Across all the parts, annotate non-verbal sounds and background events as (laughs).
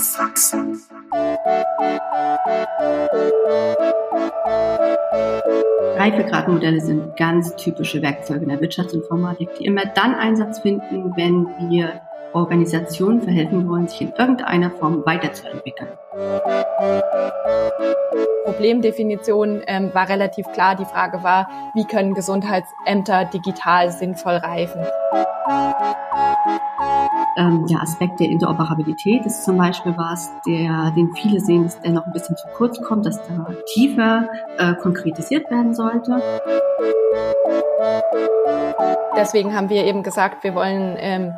Sachsen. Reifegradmodelle sind ganz typische Werkzeuge in der Wirtschaftsinformatik, die immer dann Einsatz finden, wenn wir Organisationen verhelfen wollen, sich in irgendeiner Form weiterzuentwickeln. Problemdefinition ähm, war relativ klar. Die Frage war, wie können Gesundheitsämter digital sinnvoll reifen? Ähm, der Aspekt der Interoperabilität ist zum Beispiel was, der, den viele sehen, dass der noch ein bisschen zu kurz kommt, dass da tiefer äh, konkretisiert werden sollte. Deswegen haben wir eben gesagt, wir wollen ähm,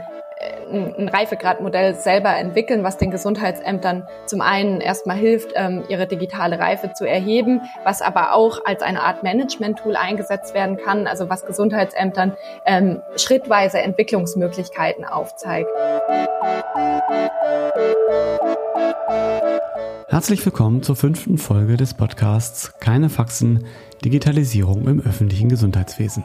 ein Reifegradmodell selber entwickeln, was den Gesundheitsämtern zum einen erstmal hilft, ähm, ihre digitale Reife zu erheben, was aber auch als eine Art Management-Tool eingesetzt werden kann, also was Gesundheitsämtern ähm, schrittweise Entwicklungsmöglichkeiten aufzeigt. Herzlich willkommen zur fünften Folge des Podcasts Keine Faxen, Digitalisierung im öffentlichen Gesundheitswesen.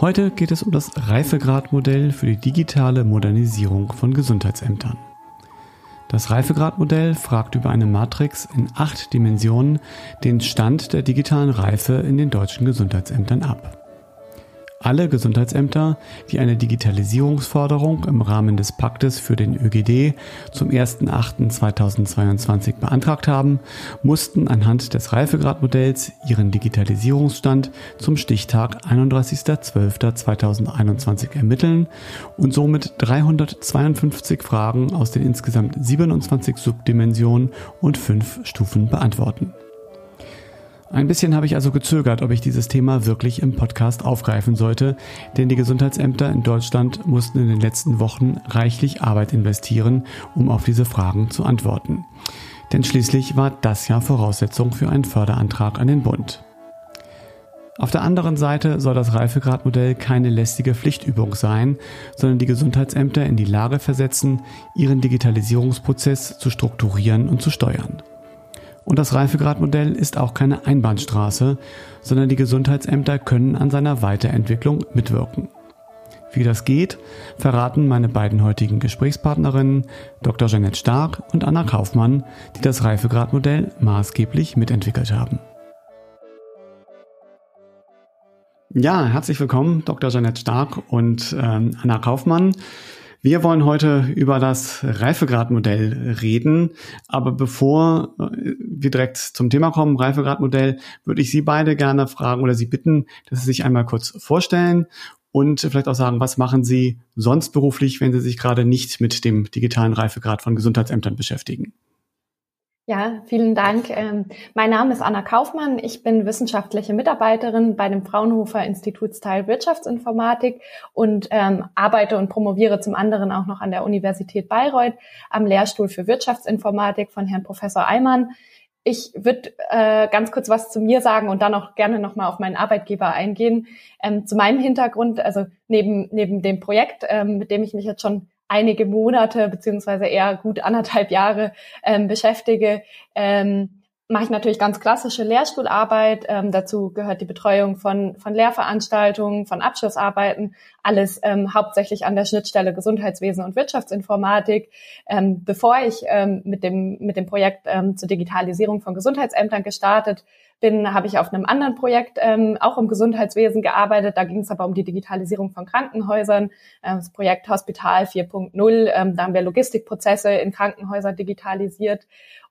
Heute geht es um das Reifegradmodell für die digitale Modernisierung von Gesundheitsämtern. Das Reifegradmodell fragt über eine Matrix in acht Dimensionen den Stand der digitalen Reife in den deutschen Gesundheitsämtern ab. Alle Gesundheitsämter, die eine Digitalisierungsforderung im Rahmen des Paktes für den ÖGD zum 01.08.2022 beantragt haben, mussten anhand des Reifegradmodells ihren Digitalisierungsstand zum Stichtag 31.12.2021 ermitteln und somit 352 Fragen aus den insgesamt 27 Subdimensionen und fünf Stufen beantworten. Ein bisschen habe ich also gezögert, ob ich dieses Thema wirklich im Podcast aufgreifen sollte, denn die Gesundheitsämter in Deutschland mussten in den letzten Wochen reichlich Arbeit investieren, um auf diese Fragen zu antworten. Denn schließlich war das ja Voraussetzung für einen Förderantrag an den Bund. Auf der anderen Seite soll das Reifegradmodell keine lästige Pflichtübung sein, sondern die Gesundheitsämter in die Lage versetzen, ihren Digitalisierungsprozess zu strukturieren und zu steuern. Und das Reifegradmodell ist auch keine Einbahnstraße, sondern die Gesundheitsämter können an seiner Weiterentwicklung mitwirken. Wie das geht, verraten meine beiden heutigen Gesprächspartnerinnen Dr. Jeanette Stark und Anna Kaufmann, die das Reifegradmodell maßgeblich mitentwickelt haben. Ja, herzlich willkommen, Dr. Jeanette Stark und ähm, Anna Kaufmann. Wir wollen heute über das Reifegradmodell reden. Aber bevor äh, wir direkt zum Thema kommen, Reifegradmodell, würde ich Sie beide gerne fragen oder Sie bitten, dass Sie sich einmal kurz vorstellen und vielleicht auch sagen, was machen Sie sonst beruflich, wenn Sie sich gerade nicht mit dem digitalen Reifegrad von Gesundheitsämtern beschäftigen? Ja, vielen Dank. Ähm, mein Name ist Anna Kaufmann. Ich bin wissenschaftliche Mitarbeiterin bei dem Fraunhofer Institutsteil Wirtschaftsinformatik und ähm, arbeite und promoviere zum anderen auch noch an der Universität Bayreuth am Lehrstuhl für Wirtschaftsinformatik von Herrn Professor Eimann. Ich würde äh, ganz kurz was zu mir sagen und dann auch gerne nochmal auf meinen Arbeitgeber eingehen. Ähm, zu meinem Hintergrund, also neben, neben dem Projekt, ähm, mit dem ich mich jetzt schon einige Monate beziehungsweise eher gut anderthalb Jahre ähm, beschäftige, ähm, mache ich natürlich ganz klassische Lehrstuhlarbeit. Ähm, dazu gehört die Betreuung von, von Lehrveranstaltungen, von Abschlussarbeiten, alles ähm, hauptsächlich an der Schnittstelle Gesundheitswesen und Wirtschaftsinformatik. Ähm, bevor ich ähm, mit, dem, mit dem Projekt ähm, zur Digitalisierung von Gesundheitsämtern gestartet bin, habe ich auf einem anderen Projekt ähm, auch im Gesundheitswesen gearbeitet. Da ging es aber um die Digitalisierung von Krankenhäusern, äh, das Projekt Hospital 4.0. Ähm, da haben wir Logistikprozesse in Krankenhäusern digitalisiert.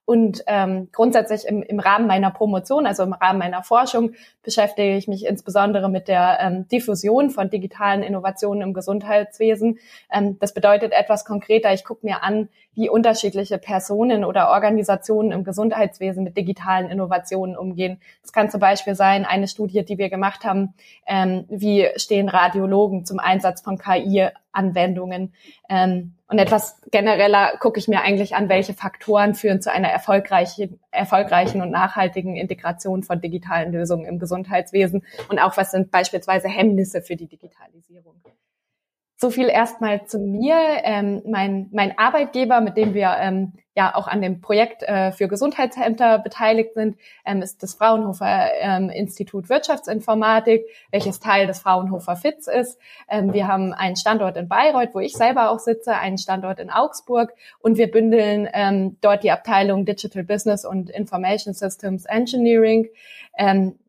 Und ähm, grundsätzlich im, im Rahmen meiner Promotion, also im Rahmen meiner Forschung, beschäftige ich mich insbesondere mit der ähm, Diffusion von digitalen Innovationen im Gesundheitswesen. Ähm, das bedeutet etwas konkreter, ich gucke mir an, wie unterschiedliche Personen oder Organisationen im Gesundheitswesen mit digitalen Innovationen umgehen. Das kann zum Beispiel sein, eine Studie, die wir gemacht haben, ähm, wie stehen Radiologen zum Einsatz von KI-Anwendungen. Ähm, und etwas genereller gucke ich mir eigentlich an, welche Faktoren führen zu einer erfolgreichen, erfolgreichen und nachhaltigen Integration von digitalen Lösungen im Gesundheitswesen und auch was sind beispielsweise Hemmnisse für die Digitalisierung. So viel erstmal zu mir. Ähm, mein, mein Arbeitgeber, mit dem wir ähm, ja auch an dem Projekt äh, für Gesundheitsämter beteiligt sind, ähm, ist das Fraunhofer ähm, Institut Wirtschaftsinformatik, welches Teil des Fraunhofer FITS ist. Ähm, wir haben einen Standort in Bayreuth, wo ich selber auch sitze, einen Standort in Augsburg und wir bündeln ähm, dort die Abteilung Digital Business und Information Systems Engineering. Ähm,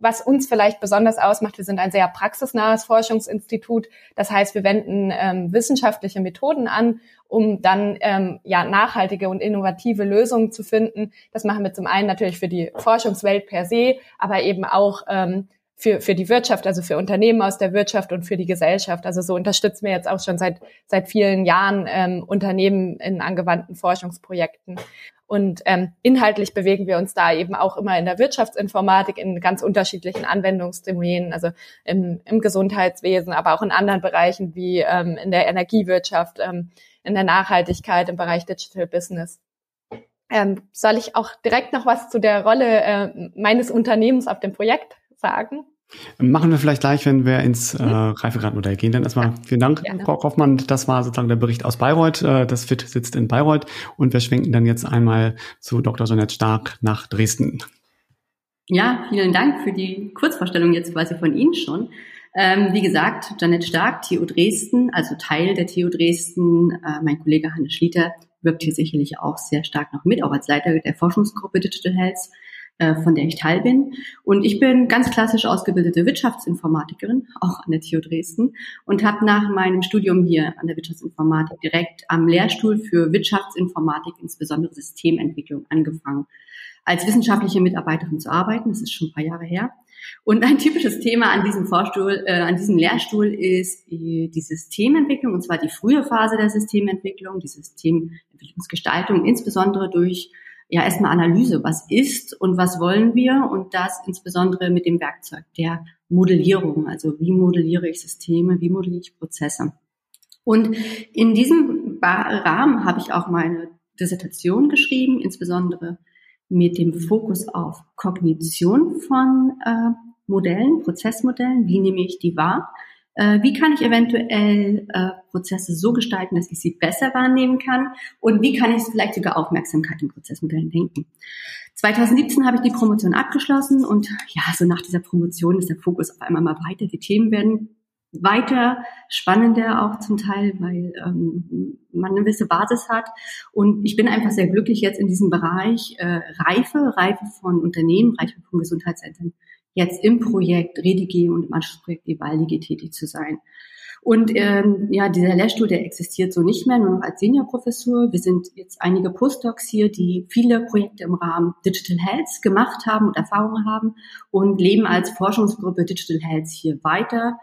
was uns vielleicht besonders ausmacht, wir sind ein sehr praxisnahes Forschungsinstitut. Das heißt, wir wenden ähm, wissenschaftliche Methoden an, um dann ähm, ja nachhaltige und innovative Lösungen zu finden. Das machen wir zum einen natürlich für die Forschungswelt per se, aber eben auch ähm, für, für die Wirtschaft, also für Unternehmen aus der Wirtschaft und für die Gesellschaft. Also so unterstützen wir jetzt auch schon seit, seit vielen Jahren ähm, Unternehmen in angewandten Forschungsprojekten. Und ähm, inhaltlich bewegen wir uns da eben auch immer in der Wirtschaftsinformatik in ganz unterschiedlichen Anwendungsdomänen, also im, im Gesundheitswesen, aber auch in anderen Bereichen wie ähm, in der Energiewirtschaft, ähm, in der Nachhaltigkeit, im Bereich Digital Business. Ähm, soll ich auch direkt noch was zu der Rolle äh, meines Unternehmens auf dem Projekt sagen? Machen wir vielleicht gleich, wenn wir ins äh, mhm. Reifegradmodell gehen. Dann erstmal vielen Dank, Gerne. Frau Kaufmann. Das war sozusagen der Bericht aus Bayreuth. Äh, das FIT sitzt in Bayreuth und wir schwenken dann jetzt einmal zu Dr. Jeanette Stark nach Dresden. Ja, vielen Dank für die Kurzvorstellung jetzt quasi von Ihnen schon. Ähm, wie gesagt, Jeanette Stark, TU Dresden, also Teil der TU Dresden. Äh, mein Kollege Hannes Schlieter wirkt hier sicherlich auch sehr stark noch mit, auch als Leiter der Forschungsgruppe Digital Health. Äh, von der ich Teil bin. Und ich bin ganz klassisch ausgebildete Wirtschaftsinformatikerin, auch an der TU Dresden, und habe nach meinem Studium hier an der Wirtschaftsinformatik direkt am Lehrstuhl für Wirtschaftsinformatik, insbesondere Systementwicklung, angefangen, als wissenschaftliche Mitarbeiterin zu arbeiten. Das ist schon ein paar Jahre her. Und ein typisches Thema an diesem Vorstuhl, äh, an diesem Lehrstuhl ist äh, die Systementwicklung, und zwar die frühe Phase der Systementwicklung, die Systementwicklungsgestaltung, insbesondere durch ja erstmal Analyse, was ist und was wollen wir und das insbesondere mit dem Werkzeug der Modellierung, also wie modelliere ich Systeme, wie modelliere ich Prozesse. Und in diesem Rahmen habe ich auch meine Dissertation geschrieben, insbesondere mit dem Fokus auf Kognition von äh, Modellen, Prozessmodellen, wie nehme ich die wahr, wie kann ich eventuell äh, Prozesse so gestalten, dass ich sie besser wahrnehmen kann? Und wie kann ich vielleicht sogar Aufmerksamkeit in Prozessmodellen denken? 2017 habe ich die Promotion abgeschlossen und ja, so nach dieser Promotion ist der Fokus auf einmal mal weiter. Die Themen werden weiter spannender auch zum Teil, weil ähm, man eine gewisse Basis hat. Und ich bin einfach sehr glücklich jetzt in diesem Bereich äh, Reife, Reife von Unternehmen, Reife von Gesundheitszentren jetzt im Projekt Redige und im Anschlussprojekt Evalige tätig zu sein. Und ähm, ja, dieser Lehrstuhl, der existiert so nicht mehr, nur noch als Seniorprofessur. Wir sind jetzt einige Postdocs hier, die viele Projekte im Rahmen Digital Health gemacht haben und Erfahrungen haben und leben als Forschungsgruppe Digital Health hier weiter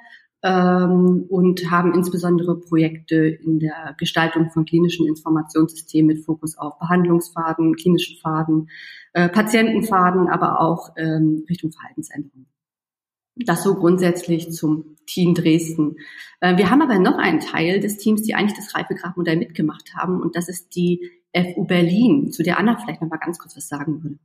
ähm, und haben insbesondere Projekte in der Gestaltung von klinischen Informationssystemen mit Fokus auf Behandlungsfaden, klinische Faden, äh, Patientenfaden, aber auch ähm, Richtung Verhaltensänderung. Das so grundsätzlich zum Team Dresden. Äh, wir haben aber noch einen Teil des Teams, die eigentlich das Reifegradmodell mitgemacht haben, und das ist die FU Berlin, zu der Anna vielleicht noch mal ganz kurz was sagen würde.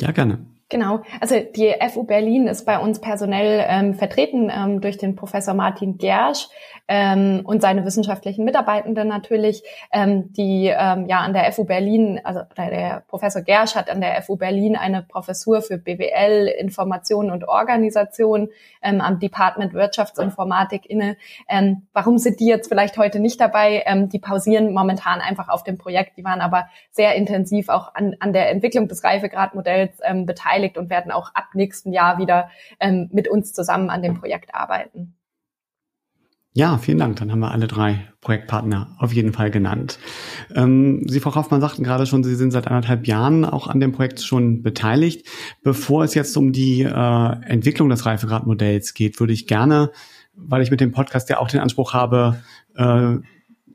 Ja, gerne. Genau, also die FU Berlin ist bei uns personell ähm, vertreten ähm, durch den Professor Martin Gersch ähm, und seine wissenschaftlichen Mitarbeitenden natürlich, ähm, die ähm, ja an der FU Berlin, also der Professor Gersch hat an der FU Berlin eine Professur für BWL, Information und Organisation ähm, am Department Wirtschaftsinformatik inne. Ähm, warum sind die jetzt vielleicht heute nicht dabei? Ähm, die pausieren momentan einfach auf dem Projekt, die waren aber sehr intensiv auch an, an der Entwicklung des Reifegradmodells ähm, beteiligt beteiligt und werden auch ab nächsten Jahr wieder ähm, mit uns zusammen an dem Projekt arbeiten. Ja, vielen Dank. Dann haben wir alle drei Projektpartner auf jeden Fall genannt. Ähm, Sie, Frau Hoffmann, sagten gerade schon, Sie sind seit anderthalb Jahren auch an dem Projekt schon beteiligt. Bevor es jetzt um die äh, Entwicklung des Reifegradmodells geht, würde ich gerne, weil ich mit dem Podcast ja auch den Anspruch habe, äh,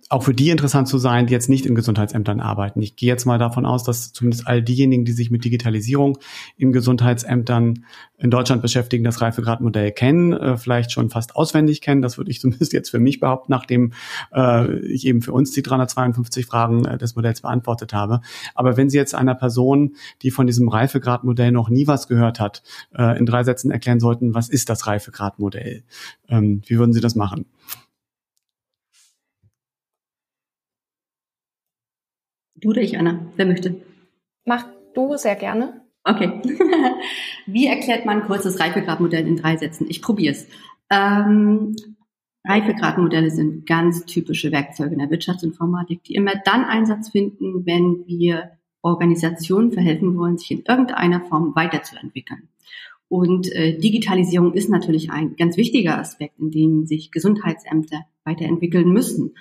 auch für die interessant zu sein, die jetzt nicht in Gesundheitsämtern arbeiten. Ich gehe jetzt mal davon aus, dass zumindest all diejenigen, die sich mit Digitalisierung in Gesundheitsämtern in Deutschland beschäftigen, das Reifegradmodell kennen, äh, vielleicht schon fast auswendig kennen. Das würde ich (laughs) zumindest jetzt für mich behaupten, nachdem äh, ich eben für uns die 352 Fragen äh, des Modells beantwortet habe. Aber wenn Sie jetzt einer Person, die von diesem Reifegradmodell noch nie was gehört hat, äh, in drei Sätzen erklären sollten, was ist das Reifegradmodell? Ähm, wie würden Sie das machen? Du oder ich, Anna? Wer möchte? Mach du sehr gerne. Okay. (laughs) Wie erklärt man ein kurzes Reifegradmodell in drei Sätzen? Ich probiere es. Ähm, Reifegradmodelle sind ganz typische Werkzeuge in der Wirtschaftsinformatik, die immer dann Einsatz finden, wenn wir Organisationen verhelfen wollen, sich in irgendeiner Form weiterzuentwickeln. Und äh, Digitalisierung ist natürlich ein ganz wichtiger Aspekt, in dem sich Gesundheitsämter weiterentwickeln müssen.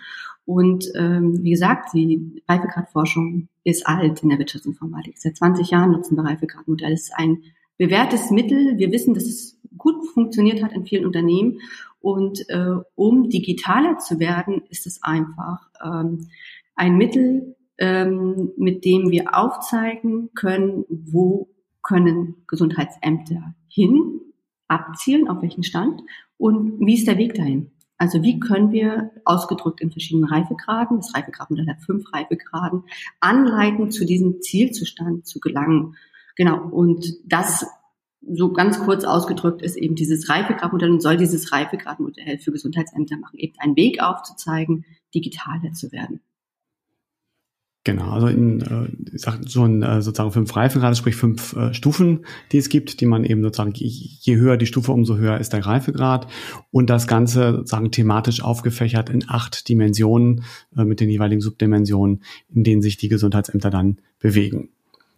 Und ähm, wie gesagt, die Reifegradforschung ist alt in der Wirtschaftsinformatik. Seit 20 Jahren nutzen wir Reifegradmodelle. Es ist ein bewährtes Mittel. Wir wissen, dass es gut funktioniert hat in vielen Unternehmen. Und äh, um digitaler zu werden, ist es einfach ähm, ein Mittel, ähm, mit dem wir aufzeigen können, wo können Gesundheitsämter hin, abzielen, auf welchen Stand und wie ist der Weg dahin. Also wie können wir ausgedrückt in verschiedenen Reifegraden, das Reifegradmodell hat fünf Reifegraden, anleiten, zu diesem Zielzustand zu gelangen. Genau. Und das so ganz kurz ausgedrückt ist eben dieses Reifegradmodell und soll dieses Reifegradmodell für Gesundheitsämter machen, eben einen Weg aufzuzeigen, digitaler zu werden. Genau, also in äh, ich sag, so ein äh, sozusagen fünf Reifegrade, sprich fünf äh, Stufen, die es gibt, die man eben sozusagen, je, je höher die Stufe, umso höher ist der Reifegrad und das Ganze sozusagen thematisch aufgefächert in acht Dimensionen äh, mit den jeweiligen Subdimensionen, in denen sich die Gesundheitsämter dann bewegen.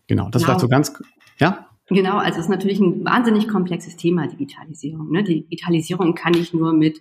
Genau, das genau. vielleicht so ganz, ja? Genau, also es ist natürlich ein wahnsinnig komplexes Thema, Digitalisierung. Ne? Digitalisierung kann nicht nur mit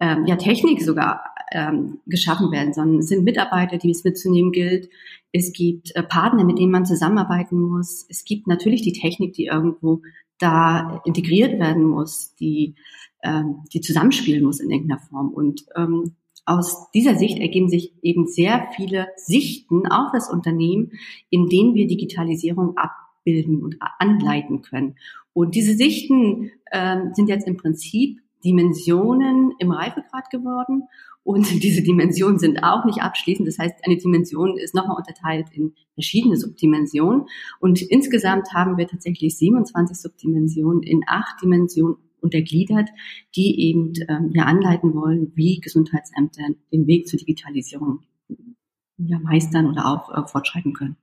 ähm, ja, Technik sogar ähm, geschaffen werden, sondern es sind Mitarbeiter, die es mitzunehmen gilt. Es gibt äh, Partner, mit denen man zusammenarbeiten muss. Es gibt natürlich die Technik, die irgendwo da integriert werden muss, die, ähm, die zusammenspielen muss in irgendeiner Form. Und ähm, aus dieser Sicht ergeben sich eben sehr viele Sichten auf das Unternehmen, in denen wir Digitalisierung abbilden und anleiten können. Und diese Sichten ähm, sind jetzt im Prinzip Dimensionen im Reifegrad geworden. Und (laughs) diese Dimensionen sind auch nicht abschließend. Das heißt, eine Dimension ist nochmal unterteilt in verschiedene Subdimensionen. Und insgesamt haben wir tatsächlich 27 Subdimensionen in acht Dimensionen untergliedert, die eben ähm, ja anleiten wollen, wie Gesundheitsämter den Weg zur Digitalisierung ja, meistern oder auch äh, fortschreiten können.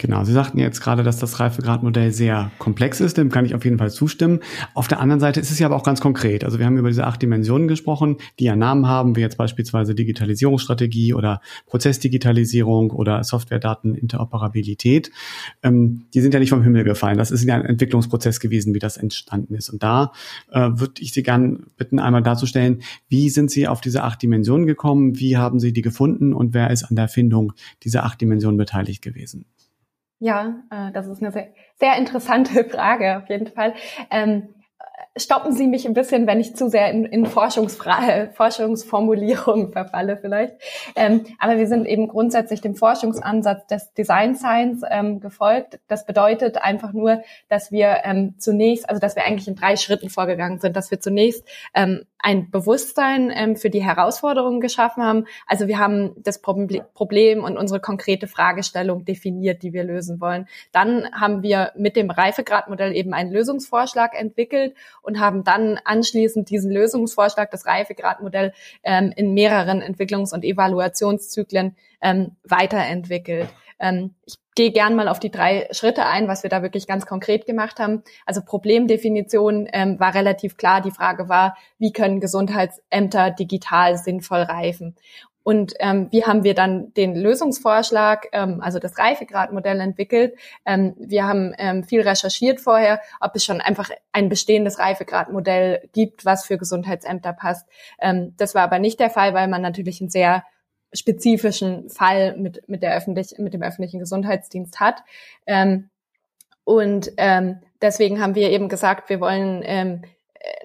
Genau, Sie sagten jetzt gerade, dass das Reifegradmodell sehr komplex ist, dem kann ich auf jeden Fall zustimmen. Auf der anderen Seite ist es ja aber auch ganz konkret. Also wir haben über diese acht Dimensionen gesprochen, die ja Namen haben, wie jetzt beispielsweise Digitalisierungsstrategie oder Prozessdigitalisierung oder Softwaredateninteroperabilität. Ähm, die sind ja nicht vom Himmel gefallen. Das ist ja ein Entwicklungsprozess gewesen, wie das entstanden ist. Und da äh, würde ich Sie gern bitten, einmal darzustellen, wie sind Sie auf diese acht Dimensionen gekommen, wie haben Sie die gefunden und wer ist an der Erfindung dieser acht Dimensionen beteiligt gewesen? Ja, äh, das ist eine sehr, sehr interessante (laughs) Frage auf jeden Fall. Ähm, stoppen Sie mich ein bisschen, wenn ich zu sehr in, in Forschungsfra Forschungsformulierungen (laughs) verfalle vielleicht. Ähm, aber wir sind eben grundsätzlich dem Forschungsansatz des Design Science ähm, gefolgt. Das bedeutet einfach nur, dass wir ähm, zunächst, also dass wir eigentlich in drei Schritten vorgegangen sind, dass wir zunächst ähm, ein Bewusstsein ähm, für die Herausforderungen geschaffen haben. Also wir haben das Problem und unsere konkrete Fragestellung definiert, die wir lösen wollen. Dann haben wir mit dem Reifegradmodell eben einen Lösungsvorschlag entwickelt und haben dann anschließend diesen Lösungsvorschlag, das Reifegradmodell, ähm, in mehreren Entwicklungs- und Evaluationszyklen ähm, weiterentwickelt. Ähm, ich gehe gern mal auf die drei Schritte ein, was wir da wirklich ganz konkret gemacht haben. Also Problemdefinition ähm, war relativ klar. Die Frage war, wie können Gesundheitsämter digital sinnvoll reifen? Und ähm, wie haben wir dann den Lösungsvorschlag, ähm, also das Reifegradmodell entwickelt? Ähm, wir haben ähm, viel recherchiert vorher, ob es schon einfach ein bestehendes Reifegradmodell gibt, was für Gesundheitsämter passt. Ähm, das war aber nicht der Fall, weil man natürlich ein sehr spezifischen Fall mit, mit, der öffentlich, mit dem öffentlichen Gesundheitsdienst hat. Ähm, und ähm, deswegen haben wir eben gesagt, wir wollen ähm,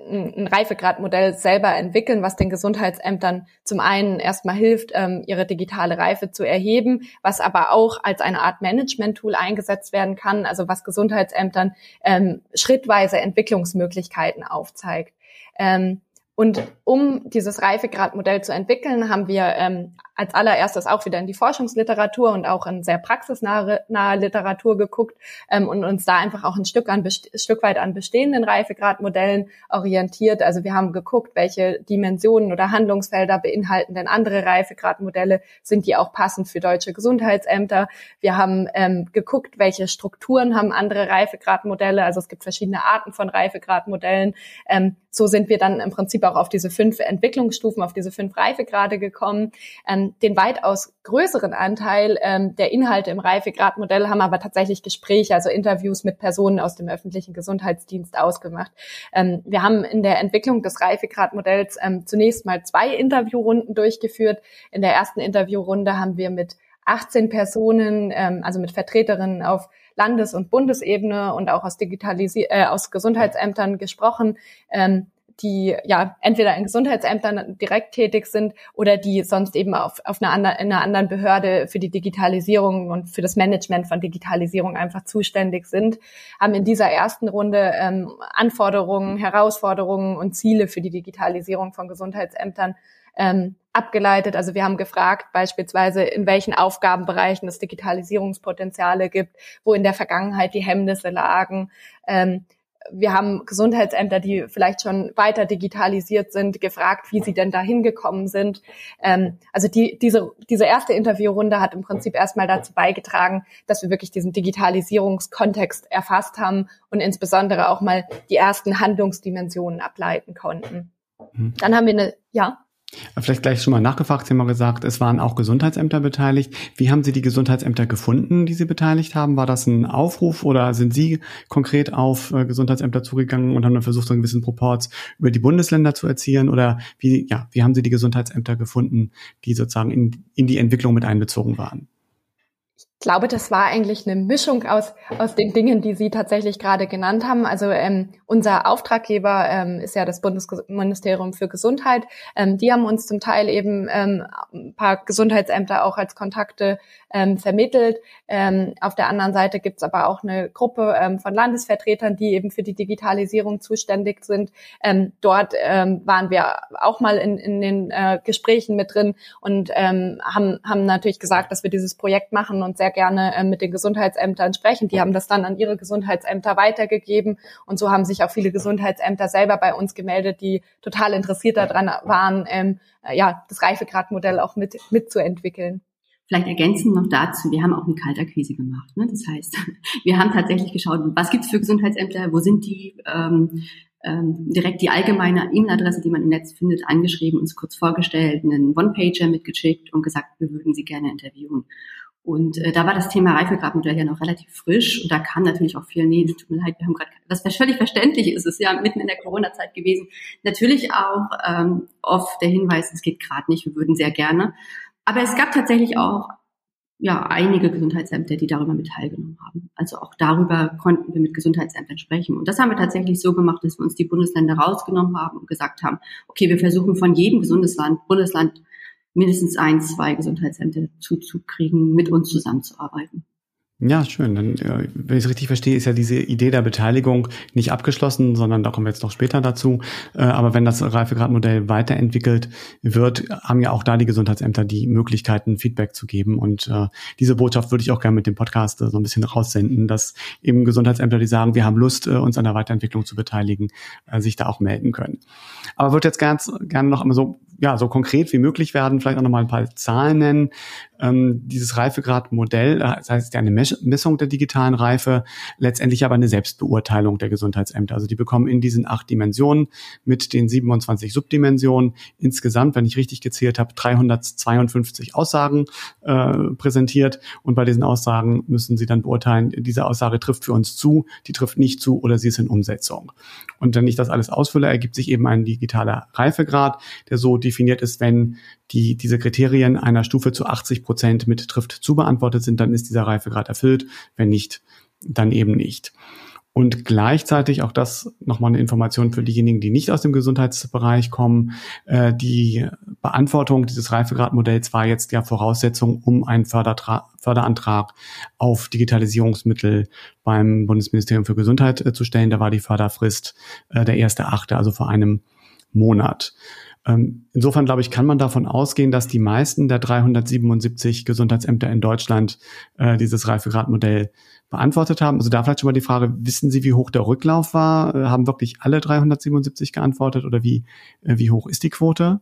ein Reifegradmodell selber entwickeln, was den Gesundheitsämtern zum einen erstmal hilft, ähm, ihre digitale Reife zu erheben, was aber auch als eine Art Management-Tool eingesetzt werden kann, also was Gesundheitsämtern ähm, schrittweise Entwicklungsmöglichkeiten aufzeigt. Ähm, und um dieses Reifegradmodell zu entwickeln, haben wir ähm, als allererstes auch wieder in die Forschungsliteratur und auch in sehr praxisnahe nahe Literatur geguckt ähm, und uns da einfach auch ein Stück, an, Stück weit an bestehenden Reifegradmodellen orientiert. Also wir haben geguckt, welche Dimensionen oder Handlungsfelder beinhalten denn andere Reifegradmodelle, sind die auch passend für deutsche Gesundheitsämter. Wir haben ähm, geguckt, welche Strukturen haben andere Reifegradmodelle. Also es gibt verschiedene Arten von Reifegradmodellen. Ähm, so sind wir dann im Prinzip auch auf diese fünf Entwicklungsstufen, auf diese fünf Reifegrade gekommen. Ähm, den weitaus größeren Anteil ähm, der Inhalte im Reifegradmodell haben aber tatsächlich Gespräche, also Interviews mit Personen aus dem öffentlichen Gesundheitsdienst ausgemacht. Ähm, wir haben in der Entwicklung des Reifegradmodells ähm, zunächst mal zwei Interviewrunden durchgeführt. In der ersten Interviewrunde haben wir mit 18 Personen, ähm, also mit Vertreterinnen auf Landes- und Bundesebene und auch aus, Digitalisi äh, aus Gesundheitsämtern gesprochen, ähm, die ja entweder in Gesundheitsämtern direkt tätig sind oder die sonst eben auf, auf einer, anderen, in einer anderen Behörde für die Digitalisierung und für das Management von Digitalisierung einfach zuständig sind, haben in dieser ersten Runde ähm, Anforderungen, Herausforderungen und Ziele für die Digitalisierung von Gesundheitsämtern ähm, abgeleitet. Also wir haben gefragt beispielsweise, in welchen Aufgabenbereichen es Digitalisierungspotenziale gibt, wo in der Vergangenheit die Hemmnisse lagen. Ähm, wir haben Gesundheitsämter, die vielleicht schon weiter digitalisiert sind, gefragt, wie sie denn da hingekommen sind. Ähm, also die, diese, diese erste Interviewrunde hat im Prinzip erstmal dazu beigetragen, dass wir wirklich diesen Digitalisierungskontext erfasst haben und insbesondere auch mal die ersten Handlungsdimensionen ableiten konnten. Mhm. Dann haben wir eine, ja. Vielleicht gleich schon mal nachgefragt, Sie haben mal gesagt, es waren auch Gesundheitsämter beteiligt. Wie haben Sie die Gesundheitsämter gefunden, die Sie beteiligt haben? War das ein Aufruf oder sind Sie konkret auf äh, Gesundheitsämter zugegangen und haben dann versucht, so einen gewissen Proports über die Bundesländer zu erzielen? Oder wie, ja, wie haben Sie die Gesundheitsämter gefunden, die sozusagen in, in die Entwicklung mit einbezogen waren? Ich glaube, das war eigentlich eine Mischung aus, aus den Dingen, die Sie tatsächlich gerade genannt haben. Also ähm, unser Auftraggeber ähm, ist ja das Bundesministerium für Gesundheit. Ähm, die haben uns zum Teil eben ähm, ein paar Gesundheitsämter auch als Kontakte ähm, vermittelt. Ähm, auf der anderen Seite gibt es aber auch eine Gruppe ähm, von Landesvertretern, die eben für die Digitalisierung zuständig sind. Ähm, dort ähm, waren wir auch mal in, in den äh, Gesprächen mit drin und ähm, haben, haben natürlich gesagt, dass wir dieses Projekt machen und sehr gerne äh, mit den Gesundheitsämtern sprechen. Die haben das dann an ihre Gesundheitsämter weitergegeben und so haben sich auch viele Gesundheitsämter selber bei uns gemeldet, die total interessiert daran waren, ähm, äh, ja, das Reifegradmodell auch mit mitzuentwickeln. Vielleicht ergänzend noch dazu, wir haben auch eine Kaltakquise gemacht. Ne? Das heißt, (laughs) wir haben tatsächlich geschaut, was gibt es für Gesundheitsämter, wo sind die, ähm, ähm, direkt die allgemeine E-Mail-Adresse, die man im Netz findet, angeschrieben, uns kurz vorgestellt, einen One-Pager mitgeschickt und gesagt, wir würden sie gerne interviewen. Und äh, da war das Thema Reifegradmodell ja noch relativ frisch und da kam natürlich auch viel, nee, tut mir leid, wir haben gerade, was völlig verständlich ist, es ja mitten in der Corona-Zeit gewesen. Natürlich auch ähm, oft der Hinweis, es geht gerade nicht, wir würden sehr gerne. Aber es gab tatsächlich auch ja einige Gesundheitsämter, die darüber mit teilgenommen haben. Also auch darüber konnten wir mit Gesundheitsämtern sprechen. Und das haben wir tatsächlich so gemacht, dass wir uns die Bundesländer rausgenommen haben und gesagt haben, okay, wir versuchen von jedem Bundesland, Bundesland mindestens ein, zwei Gesundheitsämter zuzukriegen, mit uns zusammenzuarbeiten. Ja, schön. Dann, äh, wenn ich es richtig verstehe, ist ja diese Idee der Beteiligung nicht abgeschlossen, sondern da kommen wir jetzt noch später dazu. Äh, aber wenn das Reifegradmodell weiterentwickelt wird, haben ja auch da die Gesundheitsämter die Möglichkeiten, Feedback zu geben. Und äh, diese Botschaft würde ich auch gerne mit dem Podcast so ein bisschen raussenden, dass eben Gesundheitsämter, die sagen, wir haben Lust, uns an der Weiterentwicklung zu beteiligen, sich da auch melden können. Aber würde jetzt ganz gerne noch einmal so ja, so konkret wie möglich werden, vielleicht auch nochmal ein paar Zahlen nennen. Ähm, dieses Reifegradmodell, das heißt ja eine Messung der digitalen Reife, letztendlich aber eine Selbstbeurteilung der Gesundheitsämter. Also die bekommen in diesen acht Dimensionen mit den 27 Subdimensionen insgesamt, wenn ich richtig gezählt habe, 352 Aussagen äh, präsentiert. Und bei diesen Aussagen müssen sie dann beurteilen, diese Aussage trifft für uns zu, die trifft nicht zu oder sie ist in Umsetzung. Und wenn ich das alles ausfülle, ergibt sich eben ein digitaler Reifegrad, der so definiert ist, wenn die, diese Kriterien einer Stufe zu 80 Prozent mit trifft zu beantwortet sind, dann ist dieser Reifegrad erfüllt. Wenn nicht, dann eben nicht. Und gleichzeitig auch das nochmal eine Information für diejenigen, die nicht aus dem Gesundheitsbereich kommen. Äh, die Beantwortung dieses Reifegradmodells war jetzt ja Voraussetzung, um einen Fördertra Förderantrag auf Digitalisierungsmittel beim Bundesministerium für Gesundheit äh, zu stellen. Da war die Förderfrist äh, der erste Achte, also vor einem Monat. Ähm, insofern, glaube ich, kann man davon ausgehen, dass die meisten der 377 Gesundheitsämter in Deutschland äh, dieses Reifegradmodell beantwortet haben. Also da vielleicht schon mal die Frage, wissen Sie, wie hoch der Rücklauf war? Äh, haben wirklich alle 377 geantwortet oder wie, äh, wie hoch ist die Quote?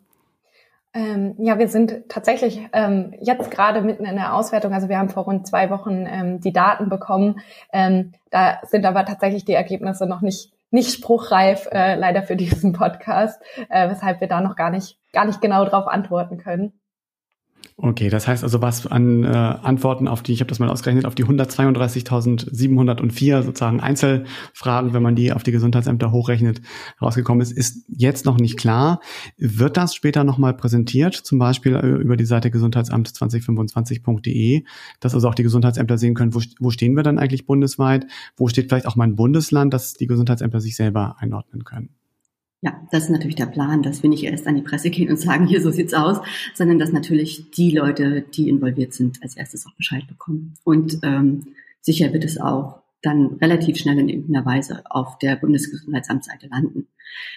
Ähm, ja, wir sind tatsächlich ähm, jetzt gerade mitten in der Auswertung. Also wir haben vor rund zwei Wochen ähm, die Daten bekommen. Ähm, da sind aber tatsächlich die Ergebnisse noch nicht nicht spruchreif, äh, leider für diesen Podcast, äh, weshalb wir da noch gar nicht gar nicht genau drauf antworten können. Okay, das heißt also, was an äh, Antworten auf die, ich habe das mal ausgerechnet, auf die 132.704 sozusagen Einzelfragen, wenn man die auf die Gesundheitsämter hochrechnet, rausgekommen ist, ist jetzt noch nicht klar. Wird das später nochmal präsentiert, zum Beispiel äh, über die Seite gesundheitsamt2025.de, dass also auch die Gesundheitsämter sehen können, wo, wo stehen wir dann eigentlich bundesweit, wo steht vielleicht auch mein Bundesland, dass die Gesundheitsämter sich selber einordnen können? Ja, das ist natürlich der Plan, dass wir nicht erst an die Presse gehen und sagen, hier so sieht's aus, sondern dass natürlich die Leute, die involviert sind, als erstes auch Bescheid bekommen. Und ähm, sicher wird es auch dann relativ schnell in irgendeiner Weise auf der Bundesgesundheitsamtsseite landen.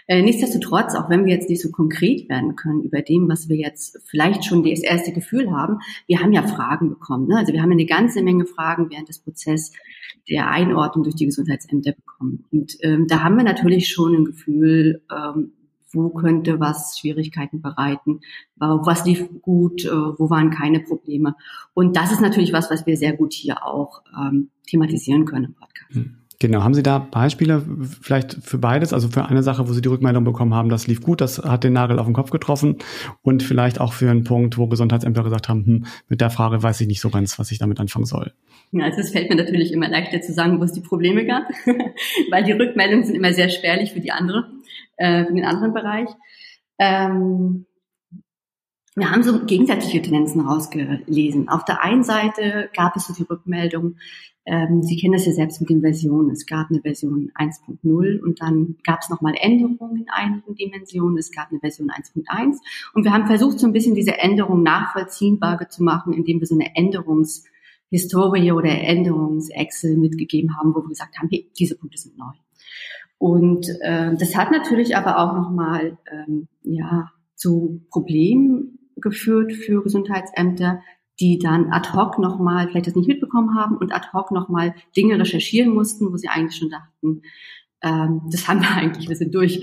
Äh, nichtsdestotrotz, auch wenn wir jetzt nicht so konkret werden können über dem, was wir jetzt vielleicht schon das erste Gefühl haben, wir haben ja Fragen bekommen. Ne? Also wir haben eine ganze Menge Fragen während des Prozesses der Einordnung durch die Gesundheitsämter bekommen. Und ähm, da haben wir natürlich schon ein Gefühl, ähm, wo könnte was Schwierigkeiten bereiten, was lief gut, äh, wo waren keine Probleme. Und das ist natürlich was, was wir sehr gut hier auch ähm, thematisieren können im Podcast. Hm. Genau, haben Sie da Beispiele vielleicht für beides? Also für eine Sache, wo Sie die Rückmeldung bekommen haben, das lief gut, das hat den Nagel auf den Kopf getroffen und vielleicht auch für einen Punkt, wo Gesundheitsämter gesagt haben, hm, mit der Frage weiß ich nicht so ganz, was ich damit anfangen soll. Ja, also es fällt mir natürlich immer leichter zu sagen, wo es die Probleme gab, (laughs) weil die Rückmeldungen sind immer sehr spärlich für die andere, äh, für den anderen Bereich. Ähm, wir haben so gegensätzliche Tendenzen rausgelesen. Auf der einen Seite gab es so die Rückmeldung, ähm, Sie kennen das ja selbst mit den Versionen. Es gab eine Version 1.0 und dann gab es nochmal Änderungen in einigen Dimensionen. Es gab eine Version 1.1 und wir haben versucht, so ein bisschen diese Änderung nachvollziehbar zu machen, indem wir so eine Änderungshistorie oder Änderungs-Excel mitgegeben haben, wo wir gesagt haben, hey, diese Punkte sind neu. Und äh, das hat natürlich aber auch nochmal ähm, ja, zu Problemen geführt für Gesundheitsämter, die dann ad hoc nochmal vielleicht das nicht mitbekommen haben und ad hoc nochmal Dinge recherchieren mussten, wo sie eigentlich schon dachten, ähm, das haben wir (laughs) eigentlich, wir sind durch.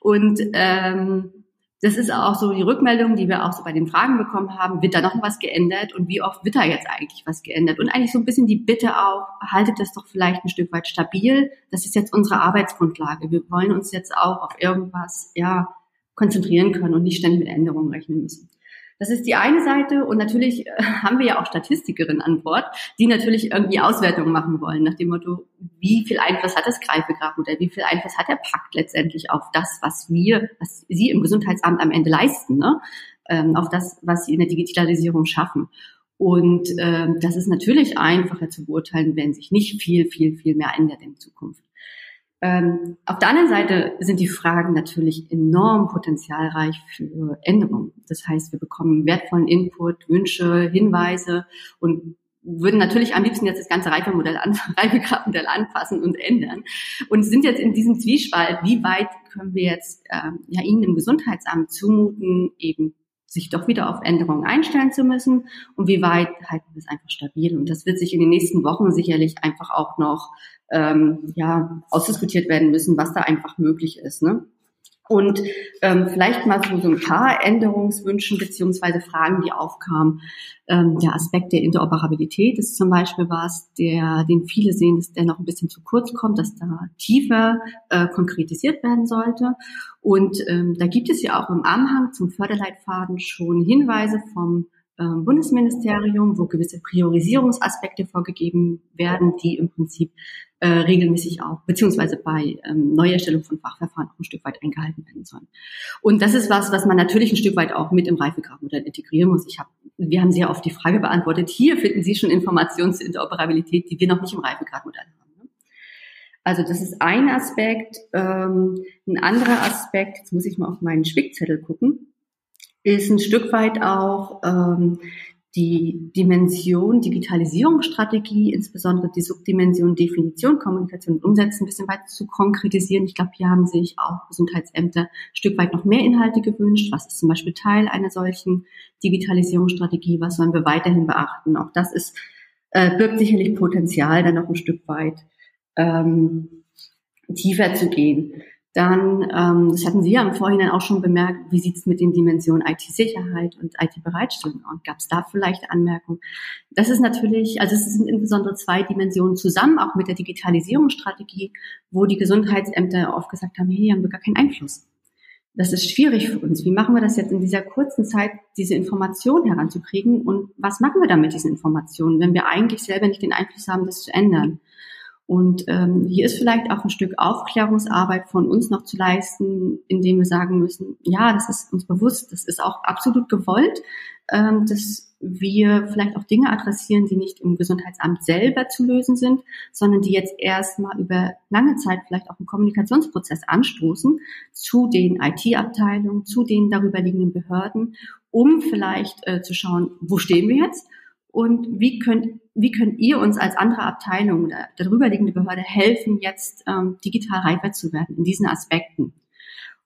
Und ähm, das ist auch so die Rückmeldung, die wir auch so bei den Fragen bekommen haben, wird da noch was geändert und wie oft wird da jetzt eigentlich was geändert? Und eigentlich so ein bisschen die Bitte auch, haltet das doch vielleicht ein Stück weit stabil. Das ist jetzt unsere Arbeitsgrundlage. Wir wollen uns jetzt auch auf irgendwas, ja, konzentrieren können und nicht ständig mit Änderungen rechnen müssen. Das ist die eine Seite und natürlich äh, haben wir ja auch Statistikerinnen an Bord, die natürlich irgendwie Auswertungen machen wollen nach dem Motto, wie viel Einfluss hat das Greifegrabmodell, wie viel Einfluss hat der Pakt letztendlich auf das, was wir, was Sie im Gesundheitsamt am Ende leisten, ne? Ähm, auf das, was Sie in der Digitalisierung schaffen. Und ähm, das ist natürlich einfacher zu beurteilen, wenn sich nicht viel, viel, viel mehr ändert in Zukunft. Ähm, auf der anderen Seite sind die Fragen natürlich enorm potenzialreich für Änderungen. Das heißt, wir bekommen wertvollen Input, Wünsche, Hinweise und würden natürlich am liebsten jetzt das ganze Reifemodell an, (laughs) Reifegrabmodell anpassen und ändern. Und sind jetzt in diesem Zwiespalt, wie weit können wir jetzt ähm, ja Ihnen im Gesundheitsamt zumuten, eben sich doch wieder auf Änderungen einstellen zu müssen und wie weit halten wir es einfach stabil. Und das wird sich in den nächsten Wochen sicherlich einfach auch noch ähm, ja, ausdiskutiert werden müssen, was da einfach möglich ist. Ne? Und ähm, vielleicht mal so, so ein paar Änderungswünschen beziehungsweise Fragen, die aufkamen. Ähm, der Aspekt der Interoperabilität ist zum Beispiel was, der, den viele sehen, dass der noch ein bisschen zu kurz kommt, dass da tiefer äh, konkretisiert werden sollte. Und ähm, da gibt es ja auch im Anhang zum Förderleitfaden schon Hinweise vom ähm, Bundesministerium, wo gewisse Priorisierungsaspekte vorgegeben werden, die im Prinzip äh, regelmäßig auch, beziehungsweise bei ähm, Neuerstellung von Fachverfahren auch ein Stück weit eingehalten werden sollen. Und das ist was, was man natürlich ein Stück weit auch mit im Reifegrafmodell integrieren muss. Ich hab, wir haben sehr oft die Frage beantwortet, hier finden Sie schon Informationen zur Interoperabilität, die wir noch nicht im Reifegrafmodell haben. Ne? Also das ist ein Aspekt. Ähm, ein anderer Aspekt, jetzt muss ich mal auf meinen Spickzettel gucken, ist ein Stück weit auch ähm, die Dimension Digitalisierungsstrategie, insbesondere die Subdimension Definition, Kommunikation und Umsetzen ein bisschen weiter zu konkretisieren. Ich glaube, hier haben sich auch Gesundheitsämter ein Stück weit noch mehr Inhalte gewünscht. Was ist zum Beispiel Teil einer solchen Digitalisierungsstrategie? Was sollen wir weiterhin beachten? Auch das ist, äh, birgt sicherlich Potenzial, dann noch ein Stück weit ähm, tiefer zu gehen. Dann, ähm, das hatten Sie ja im Vorhinein auch schon bemerkt, wie sieht es mit den Dimensionen IT-Sicherheit und IT-Bereitstellung aus? Gab es da vielleicht Anmerkungen? Das ist natürlich, also es sind insbesondere zwei Dimensionen zusammen, auch mit der Digitalisierungsstrategie, wo die Gesundheitsämter oft gesagt haben, hier haben wir gar keinen Einfluss. Das ist schwierig für uns. Wie machen wir das jetzt in dieser kurzen Zeit, diese Information heranzukriegen? Und was machen wir dann mit diesen Informationen, wenn wir eigentlich selber nicht den Einfluss haben, das zu ändern? Und ähm, hier ist vielleicht auch ein Stück Aufklärungsarbeit von uns noch zu leisten, indem wir sagen müssen, ja, das ist uns bewusst, das ist auch absolut gewollt, ähm, dass wir vielleicht auch Dinge adressieren, die nicht im Gesundheitsamt selber zu lösen sind, sondern die jetzt erstmal über lange Zeit vielleicht auch einen Kommunikationsprozess anstoßen zu den IT-Abteilungen, zu den darüber liegenden Behörden, um vielleicht äh, zu schauen, wo stehen wir jetzt und wie könnt, wie könnt ihr uns als andere Abteilung oder darüber liegende Behörde helfen, jetzt ähm, digital reifer zu werden in diesen Aspekten?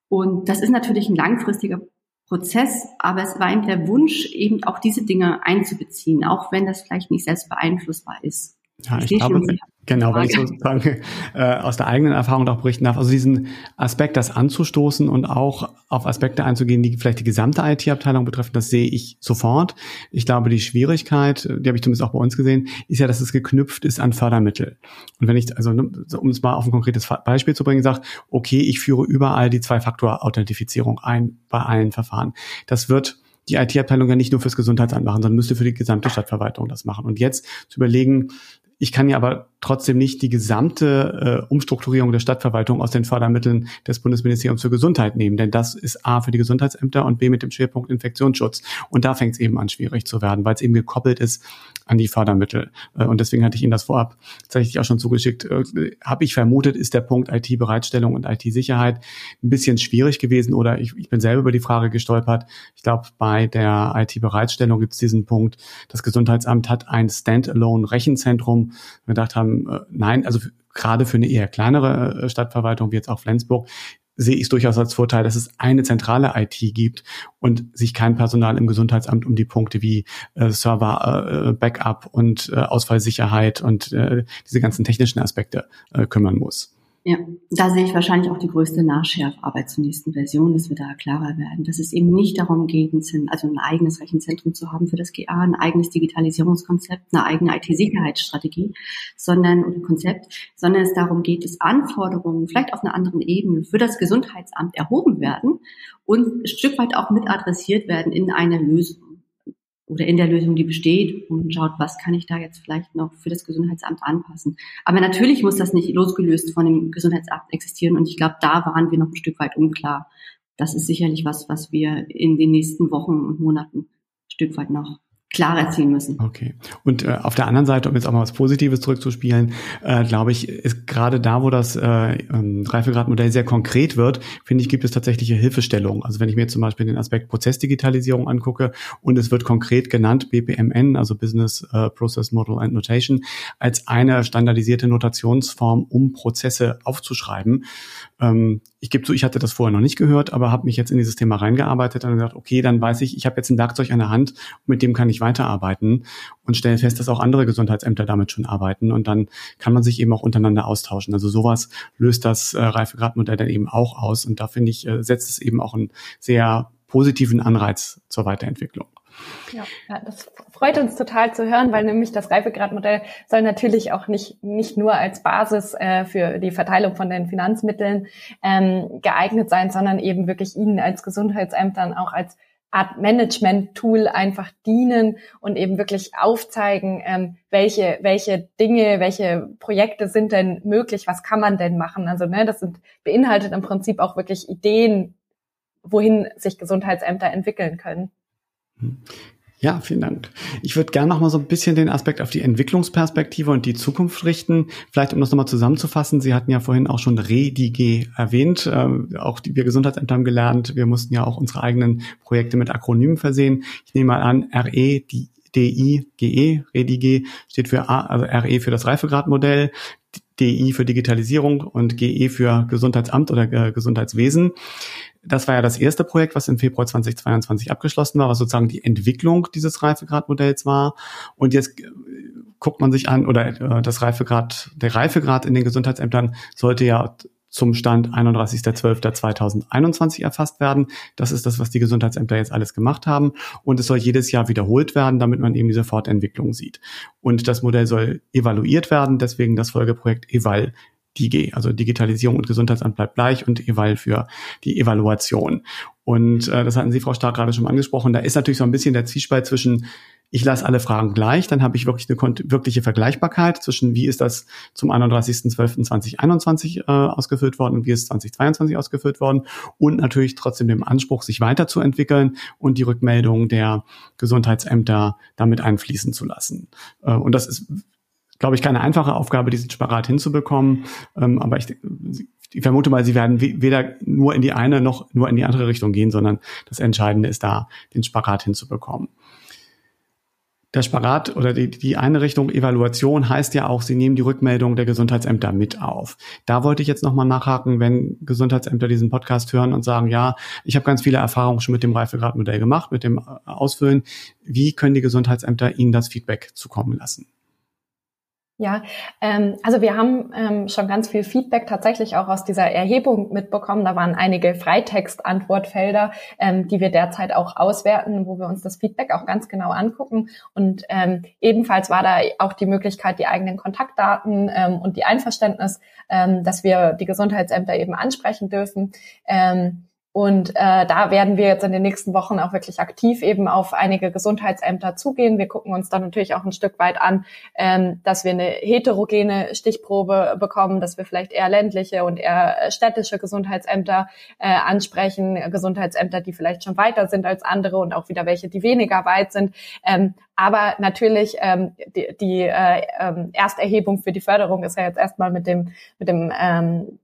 Und das ist natürlich ein langfristiger Prozess, aber es war eben der Wunsch, eben auch diese Dinge einzubeziehen, auch wenn das vielleicht nicht selbst beeinflussbar ist. Ja, ich, ich glaube, Genau, weil ich sozusagen äh, aus der eigenen Erfahrung auch berichten darf. Also diesen Aspekt, das anzustoßen und auch auf Aspekte einzugehen, die vielleicht die gesamte IT-Abteilung betreffen, das sehe ich sofort. Ich glaube, die Schwierigkeit, die habe ich zumindest auch bei uns gesehen, ist ja, dass es geknüpft ist an Fördermittel. Und wenn ich, also ne, um es mal auf ein konkretes Beispiel zu bringen, sage, okay, ich führe überall die Zwei-Faktor-Authentifizierung ein bei allen Verfahren. Das wird die IT-Abteilung ja nicht nur fürs Gesundheitsamt machen, sondern müsste für die gesamte Stadtverwaltung das machen. Und jetzt zu überlegen, ich kann ja aber trotzdem nicht die gesamte äh, Umstrukturierung der Stadtverwaltung aus den Fördermitteln des Bundesministeriums für Gesundheit nehmen, denn das ist A für die Gesundheitsämter und B mit dem Schwerpunkt Infektionsschutz. Und da fängt es eben an, schwierig zu werden, weil es eben gekoppelt ist an die Fördermittel. Äh, und deswegen hatte ich Ihnen das vorab tatsächlich auch schon zugeschickt. Äh, Habe ich vermutet, ist der Punkt IT-Bereitstellung und IT-Sicherheit ein bisschen schwierig gewesen oder ich, ich bin selber über die Frage gestolpert. Ich glaube, bei der IT-Bereitstellung gibt es diesen Punkt, das Gesundheitsamt hat ein Standalone-Rechenzentrum. Wir gedacht haben, äh, nein, also gerade für eine eher kleinere äh, Stadtverwaltung wie jetzt auch Flensburg sehe ich es durchaus als Vorteil, dass es eine zentrale IT gibt und sich kein Personal im Gesundheitsamt um die Punkte wie äh, Server, äh, Backup und äh, Ausfallsicherheit und äh, diese ganzen technischen Aspekte äh, kümmern muss. Ja, da sehe ich wahrscheinlich auch die größte Nachschärfarbeit zur nächsten Version, dass wir da klarer werden, dass es eben nicht darum geht, also ein eigenes Rechenzentrum zu haben für das GA, ein eigenes Digitalisierungskonzept, eine eigene IT-Sicherheitsstrategie, sondern oder Konzept, sondern es darum geht, dass Anforderungen vielleicht auf einer anderen Ebene für das Gesundheitsamt erhoben werden und ein Stück weit auch mit adressiert werden in einer Lösung oder in der Lösung, die besteht und schaut, was kann ich da jetzt vielleicht noch für das Gesundheitsamt anpassen. Aber natürlich muss das nicht losgelöst von dem Gesundheitsamt existieren und ich glaube, da waren wir noch ein Stück weit unklar. Das ist sicherlich was, was wir in den nächsten Wochen und Monaten ein Stück weit noch klarer ziehen müssen. Okay. Und äh, auf der anderen Seite, um jetzt auch mal was Positives zurückzuspielen, äh, glaube ich, ist gerade da, wo das äh, ähm, Reifegradmodell sehr konkret wird, finde ich, gibt es tatsächliche Hilfestellungen. Also wenn ich mir zum Beispiel den Aspekt Prozessdigitalisierung angucke und es wird konkret genannt BPMN, also Business äh, Process Model and Notation, als eine standardisierte Notationsform, um Prozesse aufzuschreiben. Ähm, ich gebe zu, ich hatte das vorher noch nicht gehört, aber habe mich jetzt in dieses Thema reingearbeitet und gesagt, okay, dann weiß ich, ich habe jetzt ein Werkzeug an der Hand, mit dem kann ich weiterarbeiten und stelle fest, dass auch andere Gesundheitsämter damit schon arbeiten und dann kann man sich eben auch untereinander austauschen. Also sowas löst das äh, Reifegradmodell dann eben auch aus und da finde ich, äh, setzt es eben auch einen sehr positiven Anreiz zur Weiterentwicklung. Ja, das freut uns total zu hören, weil nämlich das Reifegradmodell soll natürlich auch nicht, nicht nur als Basis äh, für die Verteilung von den Finanzmitteln ähm, geeignet sein, sondern eben wirklich Ihnen als Gesundheitsämtern auch als Art Management-Tool einfach dienen und eben wirklich aufzeigen, ähm, welche, welche Dinge, welche Projekte sind denn möglich, was kann man denn machen. Also ne, das sind beinhaltet im Prinzip auch wirklich Ideen, wohin sich Gesundheitsämter entwickeln können. Hm. Ja, vielen Dank. Ich würde gerne noch mal so ein bisschen den Aspekt auf die Entwicklungsperspektive und die Zukunft richten. Vielleicht, um das nochmal zusammenzufassen. Sie hatten ja vorhin auch schon REDIG erwähnt. Ähm, auch die, wir Gesundheitsämter haben gelernt, wir mussten ja auch unsere eigenen Projekte mit Akronymen versehen. Ich nehme mal an, RE, die DI, GE, REDIG steht für A, also RE für das Reifegradmodell, DI für Digitalisierung und GE für Gesundheitsamt oder äh, Gesundheitswesen. Das war ja das erste Projekt, was im Februar 2022 abgeschlossen war, was sozusagen die Entwicklung dieses Reifegradmodells war. Und jetzt äh, guckt man sich an, oder äh, das Reifegrad, der Reifegrad in den Gesundheitsämtern sollte ja zum Stand 31.12.2021 erfasst werden. Das ist das, was die Gesundheitsämter jetzt alles gemacht haben. Und es soll jedes Jahr wiederholt werden, damit man eben diese Fortentwicklung sieht. Und das Modell soll evaluiert werden, deswegen das Folgeprojekt EVAL DIGE, also Digitalisierung und Gesundheitsamt bleibt gleich und EVAL für die Evaluation. Und äh, das hatten Sie, Frau Stark, gerade schon angesprochen. Da ist natürlich so ein bisschen der Zwiespalt zwischen ich lasse alle Fragen gleich, dann habe ich wirklich eine wirkliche Vergleichbarkeit zwischen wie ist das zum 31.12.2021 äh, ausgefüllt worden und wie ist 2022 ausgefüllt worden und natürlich trotzdem dem Anspruch, sich weiterzuentwickeln und die Rückmeldung der Gesundheitsämter damit einfließen zu lassen. Äh, und das ist glaube ich, keine einfache Aufgabe, diesen Sparat hinzubekommen. Ähm, aber ich, ich vermute mal, sie werden weder nur in die eine noch nur in die andere Richtung gehen, sondern das Entscheidende ist da, den Sparat hinzubekommen der Sparat oder die, die eine Richtung Evaluation heißt ja auch, sie nehmen die Rückmeldung der Gesundheitsämter mit auf. Da wollte ich jetzt nochmal nachhaken, wenn Gesundheitsämter diesen Podcast hören und sagen, ja, ich habe ganz viele Erfahrungen schon mit dem Reifegradmodell gemacht, mit dem Ausfüllen. Wie können die Gesundheitsämter Ihnen das Feedback zukommen lassen? Ja, ähm, also wir haben ähm, schon ganz viel Feedback tatsächlich auch aus dieser Erhebung mitbekommen. Da waren einige Freitext-Antwortfelder, ähm, die wir derzeit auch auswerten, wo wir uns das Feedback auch ganz genau angucken. Und ähm, ebenfalls war da auch die Möglichkeit, die eigenen Kontaktdaten ähm, und die Einverständnis, ähm, dass wir die Gesundheitsämter eben ansprechen dürfen. Ähm, und äh, da werden wir jetzt in den nächsten Wochen auch wirklich aktiv eben auf einige Gesundheitsämter zugehen. Wir gucken uns dann natürlich auch ein Stück weit an, ähm, dass wir eine heterogene Stichprobe bekommen, dass wir vielleicht eher ländliche und eher äh, städtische Gesundheitsämter äh, ansprechen, Gesundheitsämter, die vielleicht schon weiter sind als andere und auch wieder welche, die weniger weit sind. Ähm, aber natürlich ähm, die, die äh, ähm, Ersterhebung für die Förderung ist ja jetzt erstmal mit dem mit dem ähm,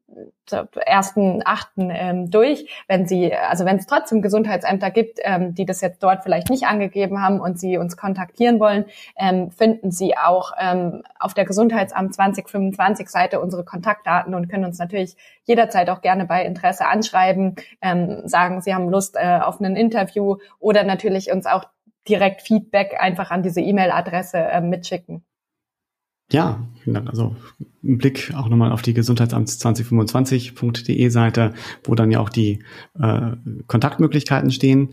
ersten Achten ähm, durch. Wenn Sie, also wenn es trotzdem Gesundheitsämter gibt, ähm, die das jetzt dort vielleicht nicht angegeben haben und Sie uns kontaktieren wollen, ähm, finden Sie auch ähm, auf der Gesundheitsamt 2025 Seite unsere Kontaktdaten und können uns natürlich jederzeit auch gerne bei Interesse anschreiben, ähm, sagen, Sie haben Lust äh, auf ein Interview oder natürlich uns auch direkt Feedback einfach an diese E-Mail-Adresse äh, mitschicken. Ja, also ein Blick auch nochmal auf die Gesundheitsamts2025.de Seite, wo dann ja auch die äh, Kontaktmöglichkeiten stehen.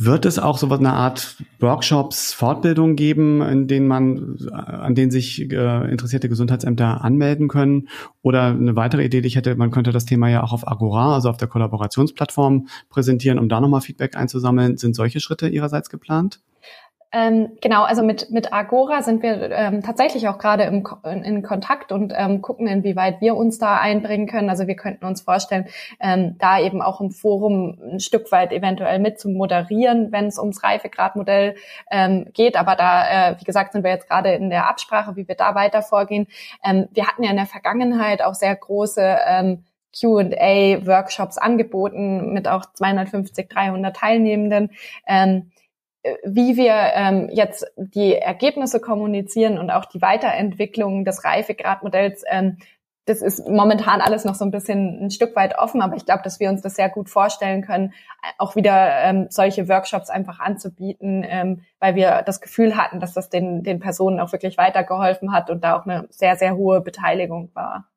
Wird es auch so eine Art Workshops, Fortbildungen geben, in denen man, an denen sich äh, interessierte Gesundheitsämter anmelden können? Oder eine weitere Idee, die ich hätte, man könnte das Thema ja auch auf Agora, also auf der Kollaborationsplattform präsentieren, um da nochmal Feedback einzusammeln. Sind solche Schritte Ihrerseits geplant? Ähm, genau, also mit, mit Agora sind wir ähm, tatsächlich auch gerade im, in, in Kontakt und ähm, gucken, inwieweit wir uns da einbringen können. Also wir könnten uns vorstellen, ähm, da eben auch im Forum ein Stück weit eventuell mit zu moderieren, wenn es ums Reifegradmodell ähm, geht. Aber da, äh, wie gesagt, sind wir jetzt gerade in der Absprache, wie wir da weiter vorgehen. Ähm, wir hatten ja in der Vergangenheit auch sehr große ähm, Q&A-Workshops angeboten mit auch 250, 300 Teilnehmenden. Ähm, wie wir ähm, jetzt die Ergebnisse kommunizieren und auch die Weiterentwicklung des Reifegradmodells, ähm, das ist momentan alles noch so ein bisschen ein Stück weit offen, aber ich glaube, dass wir uns das sehr gut vorstellen können, auch wieder ähm, solche Workshops einfach anzubieten, ähm, weil wir das Gefühl hatten, dass das den, den Personen auch wirklich weitergeholfen hat und da auch eine sehr, sehr hohe Beteiligung war.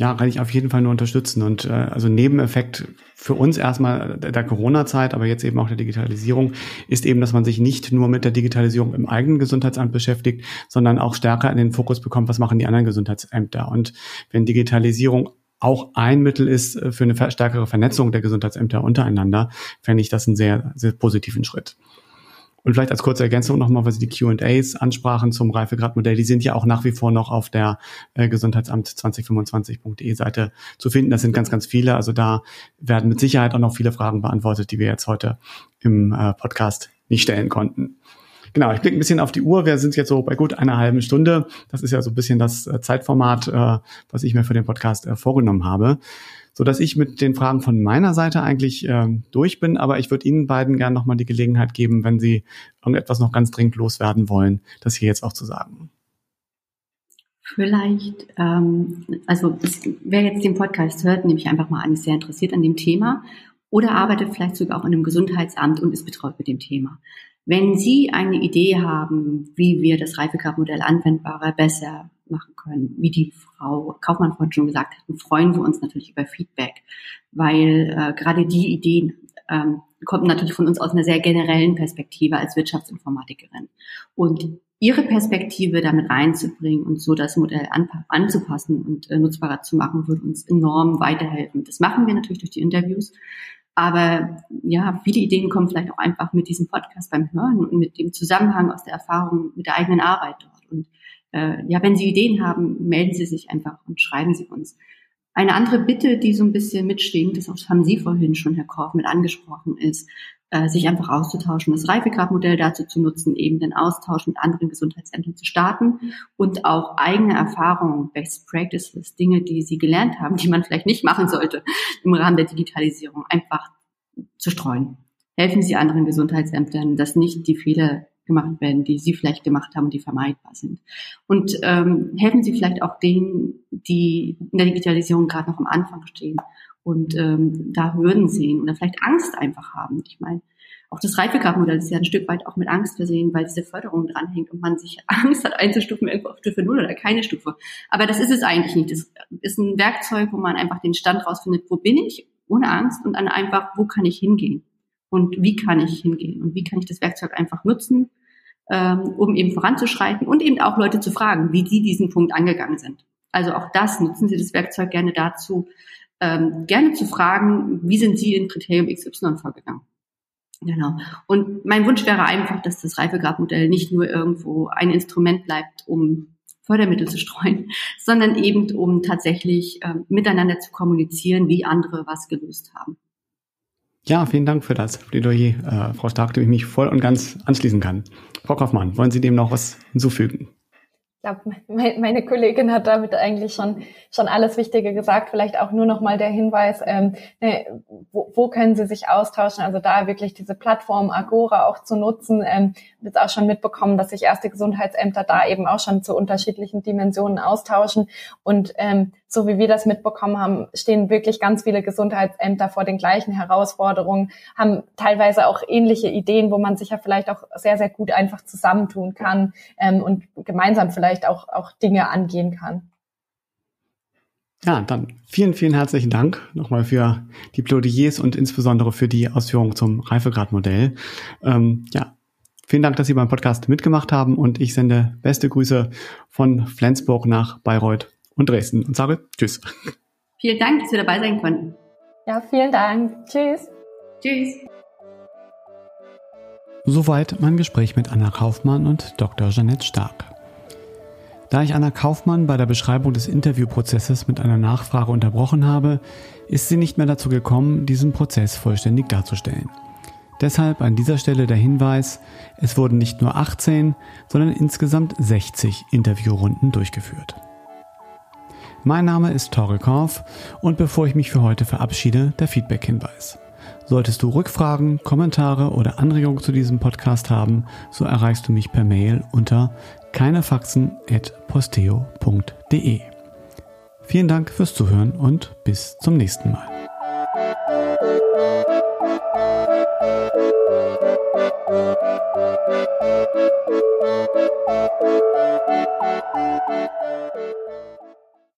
Ja, kann ich auf jeden Fall nur unterstützen. Und äh, also Nebeneffekt für uns erstmal der Corona-Zeit, aber jetzt eben auch der Digitalisierung, ist eben, dass man sich nicht nur mit der Digitalisierung im eigenen Gesundheitsamt beschäftigt, sondern auch stärker in den Fokus bekommt, was machen die anderen Gesundheitsämter. Und wenn Digitalisierung auch ein Mittel ist äh, für eine stärkere Vernetzung der Gesundheitsämter untereinander, fände ich das einen sehr, sehr positiven Schritt. Und vielleicht als kurze Ergänzung nochmal, was Sie die Q&As ansprachen zum Reifegradmodell, die sind ja auch nach wie vor noch auf der äh, Gesundheitsamt2025.de Seite zu finden. Das sind ganz, ganz viele. Also da werden mit Sicherheit auch noch viele Fragen beantwortet, die wir jetzt heute im äh, Podcast nicht stellen konnten. Genau, ich blicke ein bisschen auf die Uhr. Wir sind jetzt so bei gut einer halben Stunde. Das ist ja so ein bisschen das äh, Zeitformat, was ich mir für den Podcast vorgenommen habe. So dass ich mit den Fragen von meiner Seite eigentlich äh, durch bin. Aber ich würde Ihnen beiden gerne nochmal die Gelegenheit geben, wenn Sie irgendetwas noch ganz dringend loswerden wollen, das hier jetzt auch zu sagen. Vielleicht, ähm, also wer jetzt den Podcast hört, nehme ich einfach mal an, ist sehr interessiert an dem Thema oder arbeitet vielleicht sogar auch in einem Gesundheitsamt und ist betreut mit dem Thema. Wenn Sie eine Idee haben, wie wir das Reifegrad-Modell anwendbarer, besser machen können, wie die Frau Kaufmann vorhin schon gesagt hat, freuen wir uns natürlich über Feedback, weil äh, gerade die Ideen ähm, kommen natürlich von uns aus einer sehr generellen Perspektive als Wirtschaftsinformatikerin. Und ihre Perspektive damit reinzubringen und so das Modell anzupassen und äh, nutzbarer zu machen, würde uns enorm weiterhelfen. Das machen wir natürlich durch die Interviews, aber ja, viele Ideen kommen vielleicht auch einfach mit diesem Podcast beim Hören und mit dem Zusammenhang aus der Erfahrung mit der eigenen Arbeit dort. Und äh, ja, wenn Sie Ideen haben, melden Sie sich einfach und schreiben Sie uns. Eine andere Bitte, die so ein bisschen mitschwingt, das haben Sie vorhin schon, Herr Korf, mit angesprochen, ist, äh, sich einfach auszutauschen, das Reifegradmodell dazu zu nutzen, eben den Austausch mit anderen Gesundheitsämtern zu starten und auch eigene Erfahrungen, Best Practices, Dinge, die sie gelernt haben, die man vielleicht nicht machen sollte im Rahmen der Digitalisierung, einfach zu streuen. Helfen Sie anderen Gesundheitsämtern, dass nicht die Fehler gemacht werden, die Sie vielleicht gemacht haben, die vermeidbar sind. Und ähm, helfen Sie vielleicht auch denen, die in der Digitalisierung gerade noch am Anfang stehen und ähm, da Hürden sehen oder vielleicht Angst einfach haben. Ich meine, auch das Reifegradmodell ist ja ein Stück weit auch mit Angst versehen, weil diese Förderung dranhängt und man sich (laughs) Angst hat einzustufen irgendwo auf Stufe Null oder keine Stufe. Aber das ist es eigentlich nicht. Das ist ein Werkzeug, wo man einfach den Stand rausfindet, wo bin ich, ohne Angst und dann einfach, wo kann ich hingehen? Und wie kann ich hingehen? Und wie kann ich das Werkzeug einfach nutzen, ähm, um eben voranzuschreiten und eben auch Leute zu fragen, wie die diesen Punkt angegangen sind. Also auch das nutzen Sie das Werkzeug gerne dazu, ähm, gerne zu fragen, wie sind Sie in Kriterium XY vorgegangen? Genau. Und mein Wunsch wäre einfach, dass das Reifegradmodell nicht nur irgendwo ein Instrument bleibt, um Fördermittel zu streuen, sondern eben um tatsächlich äh, miteinander zu kommunizieren, wie andere was gelöst haben. Ja, vielen Dank für das Plädoyer, äh, Frau Stark, dem ich mich voll und ganz anschließen kann. Frau Kaufmann, wollen Sie dem noch was hinzufügen? glaube, meine Kollegin hat damit eigentlich schon schon alles Wichtige gesagt. Vielleicht auch nur noch mal der Hinweis, ähm, ne, wo, wo können Sie sich austauschen? Also da wirklich diese Plattform Agora auch zu nutzen. Ähm, jetzt auch schon mitbekommen, dass sich erste Gesundheitsämter da eben auch schon zu unterschiedlichen Dimensionen austauschen. Und ähm, so wie wir das mitbekommen haben, stehen wirklich ganz viele Gesundheitsämter vor den gleichen Herausforderungen, haben teilweise auch ähnliche Ideen, wo man sich ja vielleicht auch sehr, sehr gut einfach zusammentun kann ähm, und gemeinsam vielleicht auch, auch Dinge angehen kann. Ja, dann vielen, vielen herzlichen Dank nochmal für die Plädoyers und insbesondere für die Ausführungen zum Reifegradmodell. Ähm, ja, vielen Dank, dass Sie beim Podcast mitgemacht haben und ich sende beste Grüße von Flensburg nach Bayreuth und Dresden und sage Tschüss. Vielen Dank, dass wir dabei sein konnten. Ja, vielen Dank. Tschüss. Tschüss. Soweit mein Gespräch mit Anna Kaufmann und Dr. Jeanette Stark. Da ich Anna Kaufmann bei der Beschreibung des Interviewprozesses mit einer Nachfrage unterbrochen habe, ist sie nicht mehr dazu gekommen, diesen Prozess vollständig darzustellen. Deshalb an dieser Stelle der Hinweis, es wurden nicht nur 18, sondern insgesamt 60 Interviewrunden durchgeführt. Mein Name ist Torge Korf und bevor ich mich für heute verabschiede, der Feedback-Hinweis. Solltest du Rückfragen, Kommentare oder Anregungen zu diesem Podcast haben, so erreichst du mich per Mail unter keinefaxen.posteo.de. Vielen Dank fürs Zuhören und bis zum nächsten Mal.